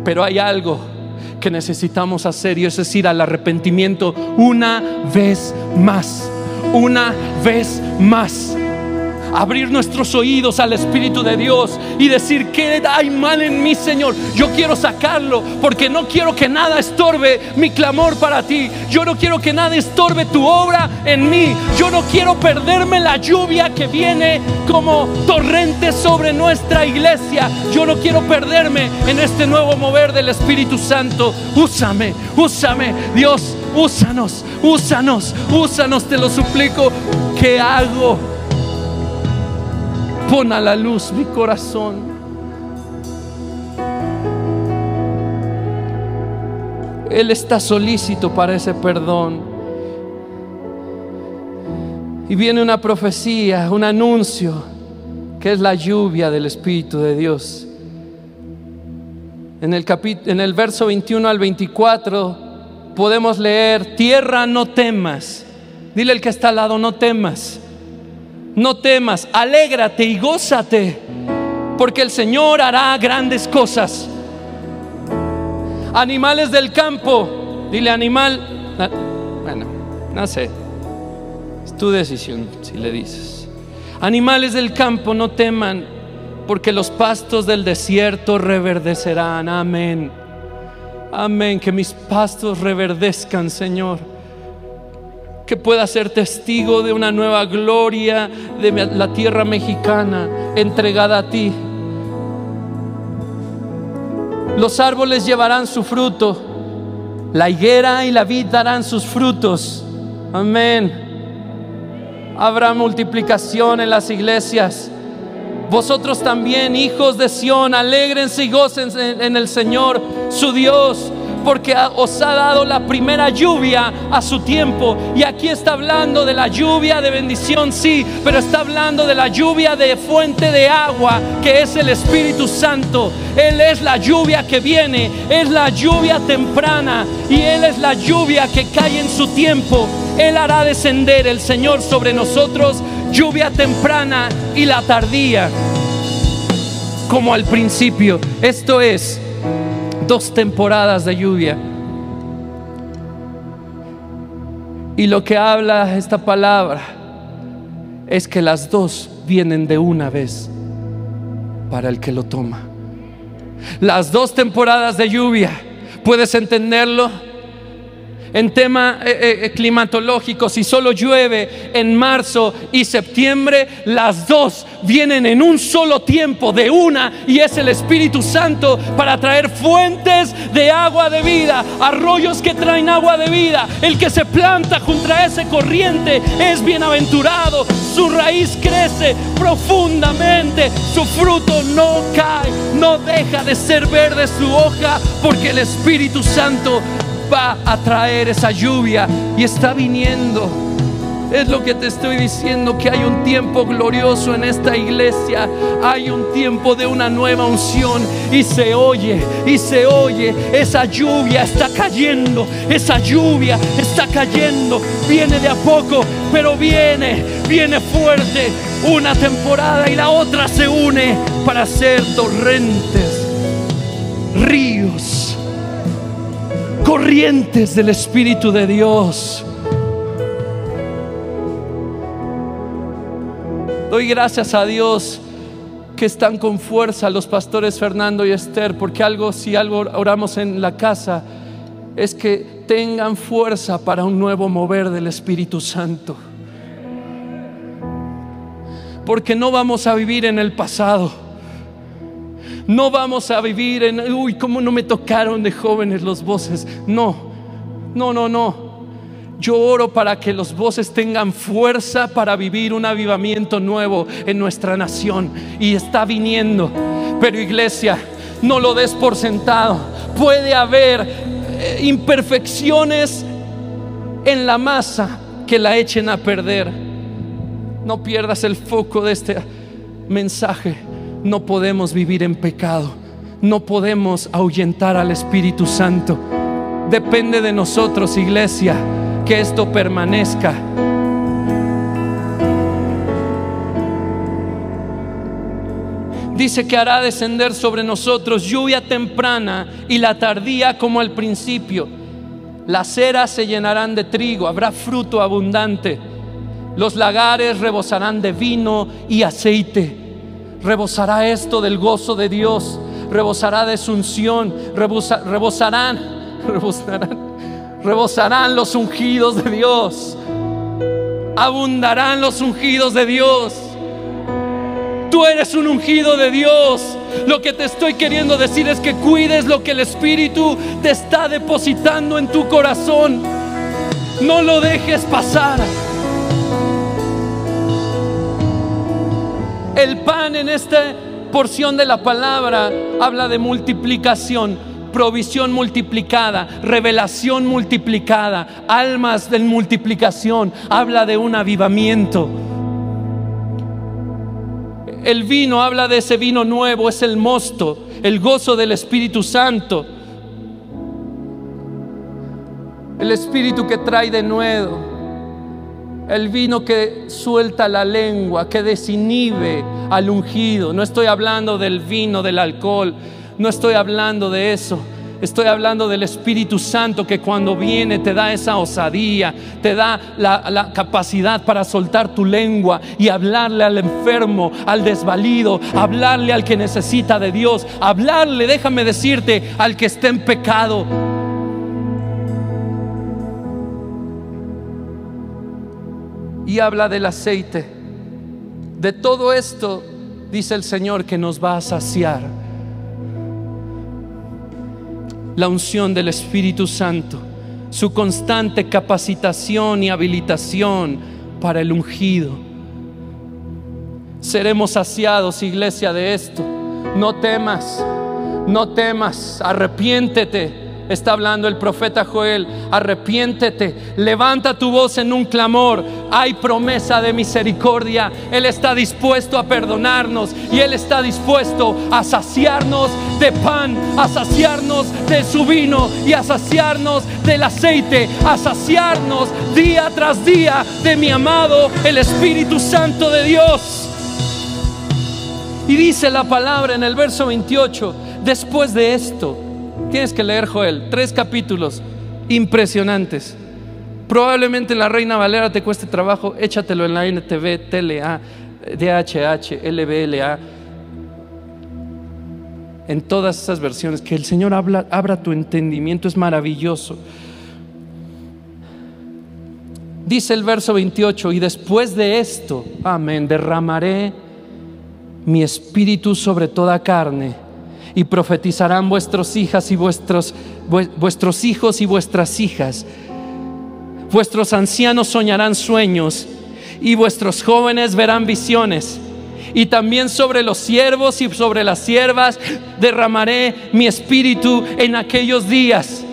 pero hay algo que necesitamos hacer y es decir, al arrepentimiento una vez más, una vez más abrir nuestros oídos al Espíritu de Dios y decir, ¿qué hay mal en mí, Señor? Yo quiero sacarlo porque no quiero que nada estorbe mi clamor para ti. Yo no quiero que nada estorbe tu obra en mí. Yo no quiero perderme la lluvia que viene como torrente sobre nuestra iglesia. Yo no quiero perderme en este nuevo mover del Espíritu Santo. Úsame, úsame, Dios, úsanos, úsanos, úsanos, te lo suplico. ¿Qué hago? Pon a la luz mi corazón. Él está solícito para ese perdón. Y viene una profecía, un anuncio, que es la lluvia del Espíritu de Dios. En el, en el verso 21 al 24 podemos leer, tierra no temas. Dile el que está al lado, no temas. No temas, alégrate y gózate, porque el Señor hará grandes cosas. Animales del campo, dile animal, bueno, no sé, es tu decisión si le dices. Animales del campo, no teman, porque los pastos del desierto reverdecerán. Amén. Amén. Que mis pastos reverdezcan, Señor. Que pueda ser testigo de una nueva gloria de la tierra mexicana entregada a ti. Los árboles llevarán su fruto. La higuera y la vid darán sus frutos. Amén. Habrá multiplicación en las iglesias. Vosotros también, hijos de Sión, alegrense y gocen en el Señor, su Dios, porque os ha dado la primera lluvia a su tiempo. Y aquí está hablando de la lluvia de bendición, sí, pero está hablando de la lluvia de fuente de agua, que es el Espíritu Santo. Él es la lluvia que viene, es la lluvia temprana y Él es la lluvia que cae en su tiempo. Él hará descender el Señor sobre nosotros lluvia temprana y la tardía, como al principio. Esto es dos temporadas de lluvia. Y lo que habla esta palabra es que las dos vienen de una vez para el que lo toma. Las dos temporadas de lluvia, ¿puedes entenderlo? En tema eh, eh, eh, climatológico, si solo llueve en marzo y septiembre, las dos vienen en un solo tiempo de una y es el Espíritu Santo para traer fuentes de agua de vida, arroyos que traen agua de vida. El que se planta junto a ese corriente es bienaventurado, su raíz crece profundamente, su fruto no cae, no deja de ser verde su hoja porque el Espíritu Santo va a traer esa lluvia y está viniendo. Es lo que te estoy diciendo, que hay un tiempo glorioso en esta iglesia. Hay un tiempo de una nueva unción y se oye, y se oye. Esa lluvia está cayendo, esa lluvia está cayendo. Viene de a poco, pero viene, viene fuerte. Una temporada y la otra se une para ser torrentes, ríos corrientes del Espíritu de Dios. Doy gracias a Dios que están con fuerza los pastores Fernando y Esther, porque algo, si algo oramos en la casa, es que tengan fuerza para un nuevo mover del Espíritu Santo. Porque no vamos a vivir en el pasado no vamos a vivir en, uy, cómo no me tocaron de jóvenes los voces. No, no, no, no. Yo oro para que los voces tengan fuerza para vivir un avivamiento nuevo en nuestra nación. Y está viniendo. Pero iglesia, no lo des por sentado. Puede haber eh, imperfecciones en la masa que la echen a perder. No pierdas el foco de este mensaje no podemos vivir en pecado, no podemos ahuyentar al Espíritu Santo. Depende de nosotros, iglesia, que esto permanezca. Dice que hará descender sobre nosotros lluvia temprana y la tardía como al principio. Las eras se llenarán de trigo, habrá fruto abundante. Los lagares rebosarán de vino y aceite rebosará esto del gozo de Dios, rebosará de unción, rebosarán, rebosarán, rebosarán los ungidos de Dios, abundarán los ungidos de Dios. Tú eres un ungido de Dios. Lo que te estoy queriendo decir es que cuides lo que el Espíritu te está depositando en tu corazón. No lo dejes pasar. El pan en esta porción de la palabra habla de multiplicación. provisión multiplicada, revelación multiplicada, almas de multiplicación. Habla de un avivamiento. El vino habla de ese vino nuevo, es el mosto, el gozo del Espíritu Santo. El Espíritu que trae de nuevo. El vino que suelta la lengua, que desinhibe al ungido. No estoy hablando del vino, del alcohol. No estoy hablando de eso. Estoy hablando del Espíritu Santo que cuando viene te da esa osadía, te da la, capacidad para soltar tu lengua y hablarle al enfermo, al desvalido, hablarle al que necesita de Dios, hablarle, déjame decirte, al que está en pecado. Habla del aceite. De todo esto dice el Señor que nos va a saciar la unción del Espíritu Santo, su constante capacitación y habilitación para el ungido. Seremos saciados, iglesia, de esto. No temas, no temas, arrepiéntete está hablando el profeta Joel, arrepiéntete, levanta tu voz en un clamor, hay promesa de misericordia, Él está dispuesto a perdonarnos y Él está dispuesto a saciarnos de pan, a saciarnos de su vino y a saciarnos del aceite, a saciarnos día tras día de mi amado, el Espíritu Santo de Dios. Y dice la palabra en el verso 28, después de esto, Tienes que leer Joel, tres capítulos impresionantes. Probablemente en la Reina Valera te cueste trabajo, échatelo en la NTV, TLA, DHH, LBLA, en todas esas versiones. Que el Señor habla, abra tu entendimiento, es maravilloso. Dice el verso 28, y después de esto, amén, derramaré mi espíritu sobre toda carne y profetizarán vuestros hijas y vuestros, vuestros hijos y vuestras hijas. Vuestros ancianos soñarán sueños y vuestros jóvenes verán visiones. Y también sobre los siervos y sobre las siervas derramaré mi espíritu en aquellos días.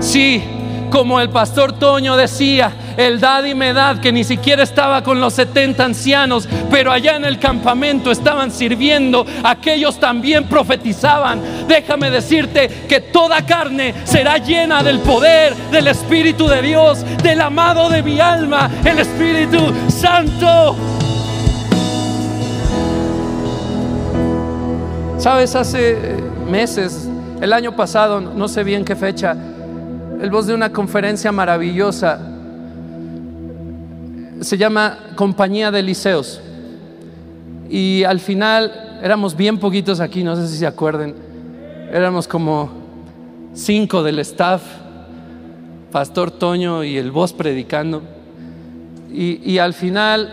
Sí, como el pastor Toño decía, el dad y medad que ni siquiera estaba con los 70 ancianos, pero allá en el campamento estaban sirviendo, aquellos también profetizaban. Déjame decirte que toda carne será llena del poder del Espíritu de Dios, del amado de mi alma, el Espíritu Santo. Sabes, hace meses, el año pasado, no sé bien qué fecha, el voz de una conferencia maravillosa. Se llama Compañía de Liceos. Y al final éramos bien poquitos aquí, no sé si se acuerden. Éramos como cinco del staff, Pastor Toño y el voz predicando. Y, al final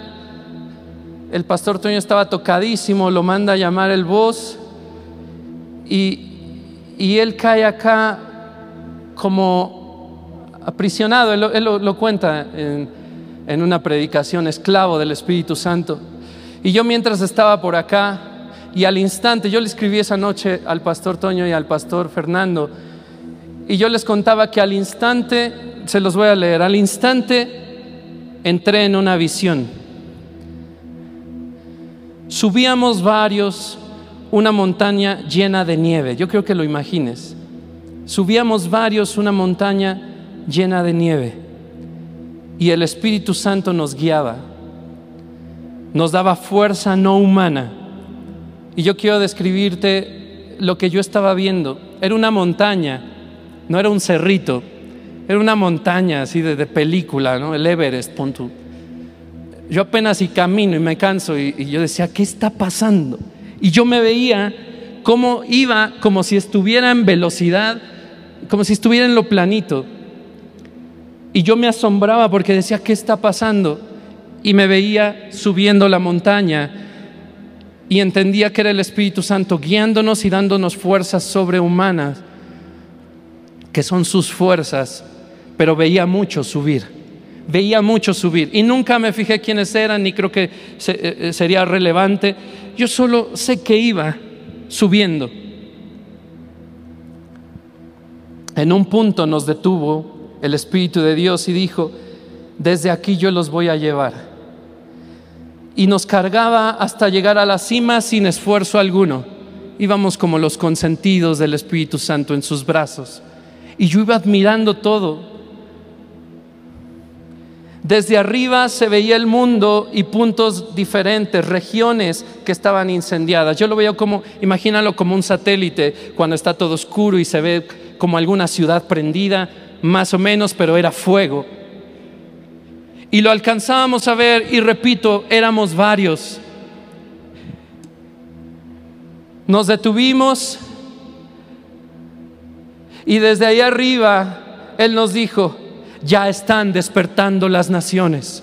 el Pastor Toño estaba tocadísimo, lo manda a llamar el voz. Y, y él cae acá como aprisionado, él, lo, cuenta en, en una predicación, esclavo del Espíritu Santo. Y yo mientras estaba por acá, y al instante, yo le escribí esa noche al pastor Toño y al pastor Fernando, y yo les contaba que al instante, se los voy a leer, al instante entré en una visión. Subíamos varios una montaña llena de nieve, yo creo que lo imagines. Subíamos varios una montaña llena de nieve y el Espíritu Santo nos guiaba, nos daba fuerza no humana. Y yo quiero describirte lo que yo estaba viendo. Era una montaña, no era un cerrito, era una montaña así de, película, ¿no? el Everest. Yo apenas y camino y me canso y, y yo decía, ¿qué está pasando? Y yo me veía cómo iba como si estuviera en velocidad como si estuviera en lo planito. Y yo me asombraba porque decía, ¿qué está pasando? Y me veía subiendo la montaña y entendía que era el Espíritu Santo guiándonos y dándonos fuerzas sobrehumanas, que son sus fuerzas, pero veía mucho subir, veía mucho subir. Y nunca me fijé quiénes eran, ni creo que eh, eh, sería relevante. Yo solo sé que iba subiendo. En un punto nos detuvo el Espíritu de Dios y dijo, desde aquí yo los voy a llevar. Y nos cargaba hasta llegar a la cima sin esfuerzo alguno. Íbamos como los consentidos del Espíritu Santo en sus brazos. Y yo iba admirando todo. Desde arriba se veía el mundo y puntos diferentes, regiones que estaban incendiadas. Yo lo veo como, imagínalo como un satélite cuando está todo oscuro y se ve como alguna ciudad prendida, más o menos, pero era fuego. Y lo alcanzábamos a ver y repito, éramos varios. Nos detuvimos y desde ahí arriba Él nos dijo, ya están despertando las naciones.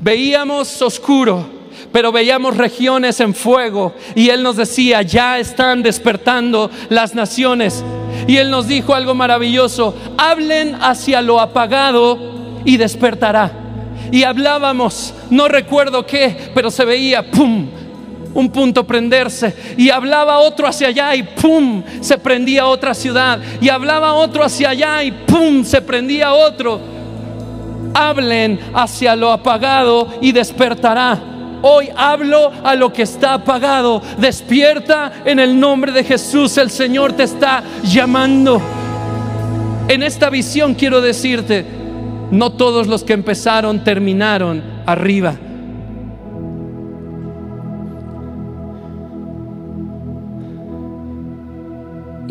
Veíamos oscuro, pero veíamos regiones en fuego y Él nos decía, ya están despertando las naciones. Y Él nos dijo algo maravilloso, hablen hacia lo apagado y despertará. Y hablábamos, no recuerdo qué, pero se veía, ¡pum! un punto prenderse y hablaba otro hacia allá y pum, se prendía otra ciudad y hablaba otro hacia allá y pum, se prendía otro. Hablen hacia lo apagado y despertará. Hoy hablo a lo que está apagado. Despierta en el nombre de Jesús. El Señor te está llamando. En esta visión quiero decirte, no todos los que empezaron terminaron arriba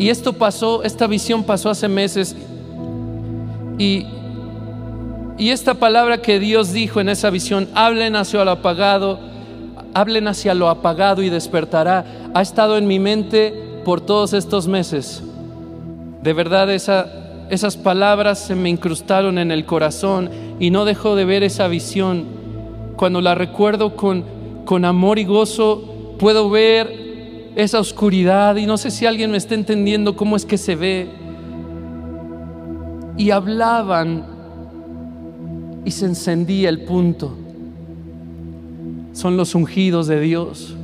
Y esto pasó, esta visión pasó hace meses. Y, y esta palabra que Dios dijo en esa visión, hablen hacia lo apagado, hablen hacia lo apagado y despertará, ha estado en mi mente por todos estos meses. De verdad esa, esas palabras se me incrustaron en el corazón y no dejo de ver esa visión. Cuando la recuerdo con, con amor y gozo, puedo ver esa oscuridad y no sé si alguien me está entendiendo cómo es que se ve. Y hablaban y se encendía el punto. Son los ungidos de Dios.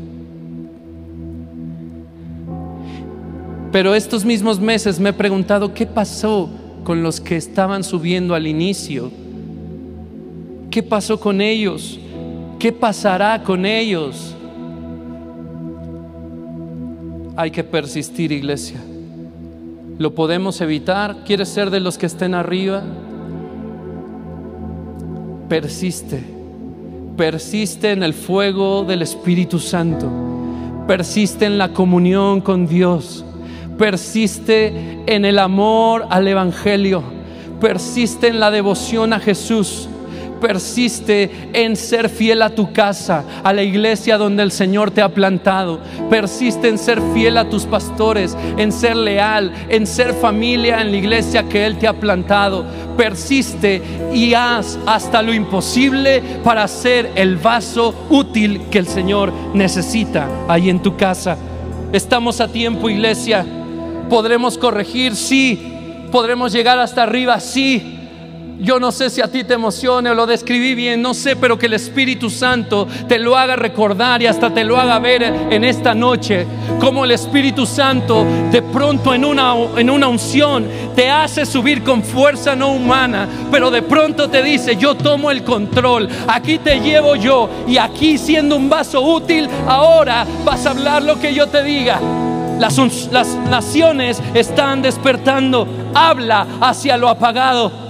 Pero estos mismos meses me he preguntado qué pasó con los que estaban subiendo al inicio. ¿Qué pasó con ellos? ¿Qué pasará con ellos? hay que persistir, iglesia. ¿Lo podemos evitar? ¿Quieres ser de los que estén arriba? Persiste. Persiste en el fuego del Espíritu Santo. Persiste en la comunión con Dios. Persiste en el amor al Evangelio. Persiste en la devoción a Jesús persiste en ser fiel a tu casa, a la iglesia donde el Señor te ha plantado. Persiste en ser fiel a tus pastores, en ser leal, en ser familia en la iglesia que Él te ha plantado. Persiste y haz hasta lo imposible para ser el vaso útil que el Señor necesita ahí en tu casa. Estamos a tiempo, iglesia. Podremos corregir, sí. Podremos llegar hasta arriba, sí yo no sé si a ti te emocione o lo describí bien, no sé, pero que el Espíritu Santo te lo haga recordar y hasta te lo haga ver en esta noche. Como el Espíritu Santo de pronto en una, en una unción te hace subir con fuerza no humana, pero de pronto te dice, yo tomo el control, aquí te llevo yo y aquí siendo un vaso útil, ahora vas a hablar lo que yo te diga. Las, las naciones están despertando. Habla hacia lo apagado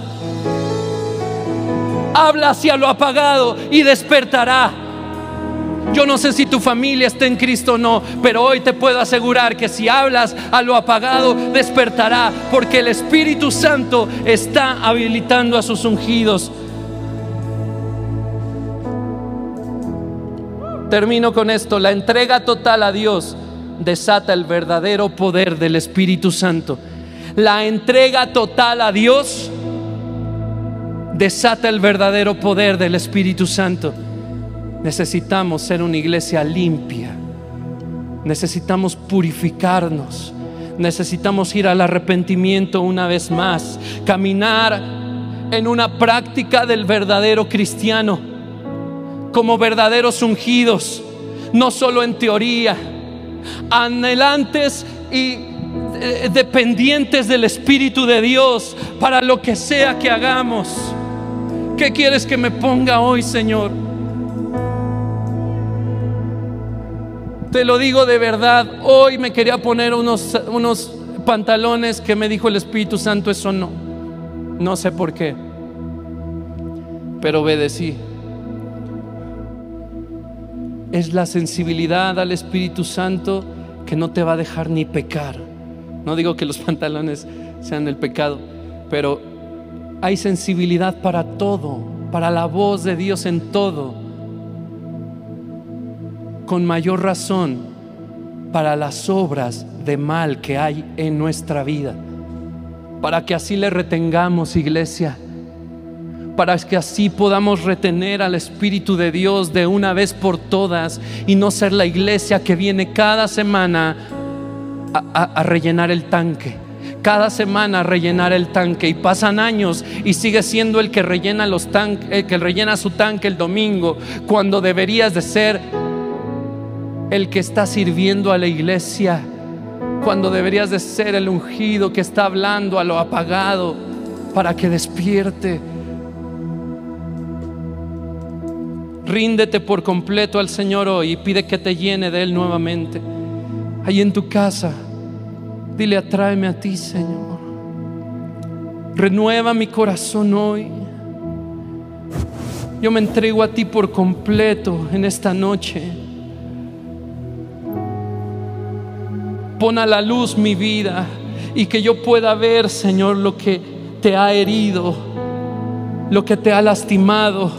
habla hacia lo apagado y despertará. Yo no sé si tu familia está en Cristo o no, pero hoy te puedo asegurar que si hablas a lo apagado, despertará, porque el Espíritu Santo está habilitando a sus ungidos. Termino con esto, la entrega total a Dios desata el verdadero poder del Espíritu Santo. La entrega total a Dios desata el verdadero poder del Espíritu Santo. Necesitamos ser una iglesia limpia. Necesitamos purificarnos. Necesitamos ir al arrepentimiento una vez más. Caminar en una práctica del verdadero cristiano. Como verdaderos ungidos. No solo en teoría. Anhelantes y eh, dependientes del Espíritu de Dios para lo que sea que hagamos. ¿Qué quieres que me ponga hoy, Señor? Te lo digo de verdad, hoy me quería poner unos, unos pantalones que me dijo el Espíritu Santo, eso no. No sé por qué, pero obedecí. Es la sensibilidad al Espíritu Santo que no te va a dejar ni pecar. No digo que los pantalones sean el pecado, pero hay sensibilidad para todo, para la voz de Dios en todo con mayor razón para las obras de mal que hay en nuestra vida. Para que así le retengamos, iglesia. Para que así podamos retener al Espíritu de Dios de una vez por todas y no ser la iglesia que viene cada semana a, rellenar el tanque cada semana rellenar el tanque y pasan años y sigue siendo el que rellena los tanques, el que rellena su tanque el domingo, cuando deberías de ser el que está sirviendo a la iglesia, cuando deberías de ser el ungido que está hablando a lo apagado para que despierte. Ríndete por completo al Señor hoy y pide que te llene de Él nuevamente. Ahí en tu casa, dile, atráeme a ti, Señor. Renueva mi corazón hoy. Yo me entrego a ti por completo en esta noche. Pon a la luz mi vida y que yo pueda ver, Señor, lo que te ha herido, lo que te ha lastimado.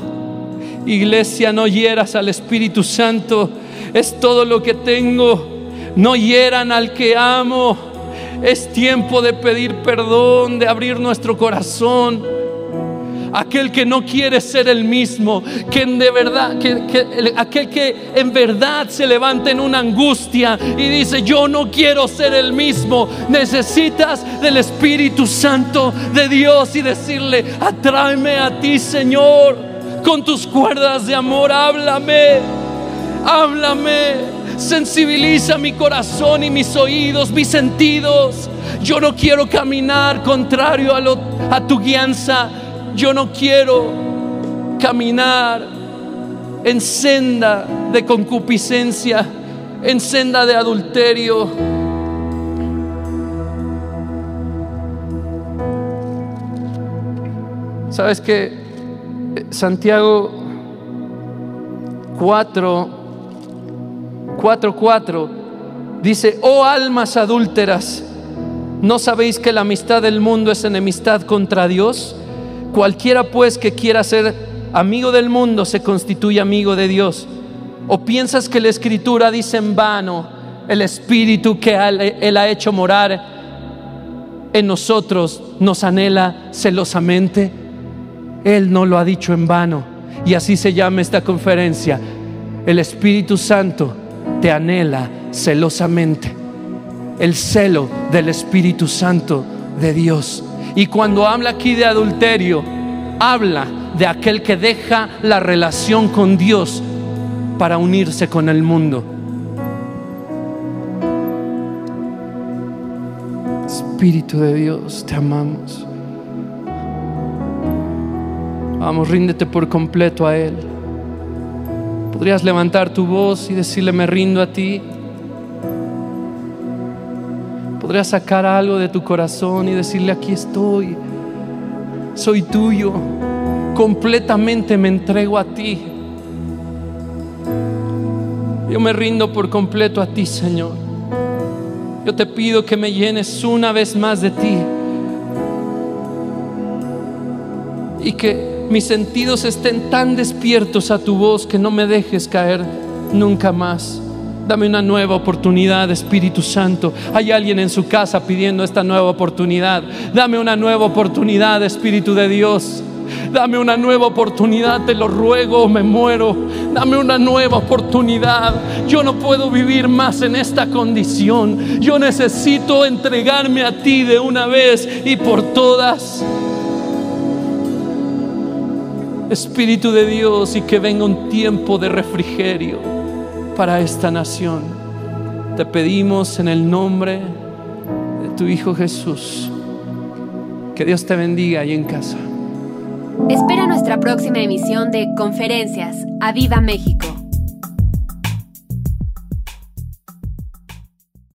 Iglesia, no hieras al Espíritu Santo, es todo lo que tengo. No hieran al que amo. Es tiempo de pedir perdón, de abrir nuestro corazón aquel que no quiere ser el mismo, que de verdad, que, aquel que en verdad se levanta en una angustia y dice, yo no quiero ser el mismo, necesitas del Espíritu Santo de Dios y decirle, atráeme a ti Señor, con tus cuerdas de amor, háblame, háblame. Sensibiliza mi corazón y mis oídos, mis sentidos. Yo no quiero caminar contrario a, tu guianza yo no quiero caminar en senda de concupiscencia, en senda de adulterio. ¿Sabes que Santiago 4, 4, 4 dice, oh almas adúlteras, ¿no sabéis que la amistad del mundo es enemistad contra Dios? Cualquiera pues que quiera ser amigo del mundo se constituye amigo de Dios. ¿O piensas que la escritura dice en vano el espíritu que Él ha hecho morar en nosotros nos anhela celosamente? Él no lo ha dicho en vano. Y así se llama esta conferencia. El Espíritu Santo te anhela celosamente. El celo del Espíritu Santo de Dios y cuando habla aquí de adulterio, habla de aquel que deja la relación con Dios para unirse con el mundo. Espíritu de Dios, te amamos. Vamos, ríndete por completo a Él. Podrías levantar tu voz y decirle, me rindo a ti. Podrías sacar algo de tu corazón y decirle, aquí estoy, soy tuyo, completamente me entrego a ti. Yo me rindo por completo a ti, Señor. Yo te pido que me llenes una vez más de ti. Y que mis sentidos estén tan despiertos a tu voz que no me dejes caer nunca más. Dame una nueva oportunidad, Espíritu Santo. Hay alguien en su casa pidiendo esta nueva oportunidad. Dame una nueva oportunidad, Espíritu de Dios. Dame una nueva oportunidad, te lo ruego, me muero. Dame una nueva oportunidad. Yo no puedo vivir más en esta condición. Yo necesito entregarme a ti de una vez y por todas. Espíritu de Dios y que venga un tiempo de refrigerio para esta nación. Te pedimos en el nombre de tu Hijo Jesús. Que Dios te bendiga ahí en casa.
Espera nuestra próxima emisión de Conferencias. ¡A Viva México!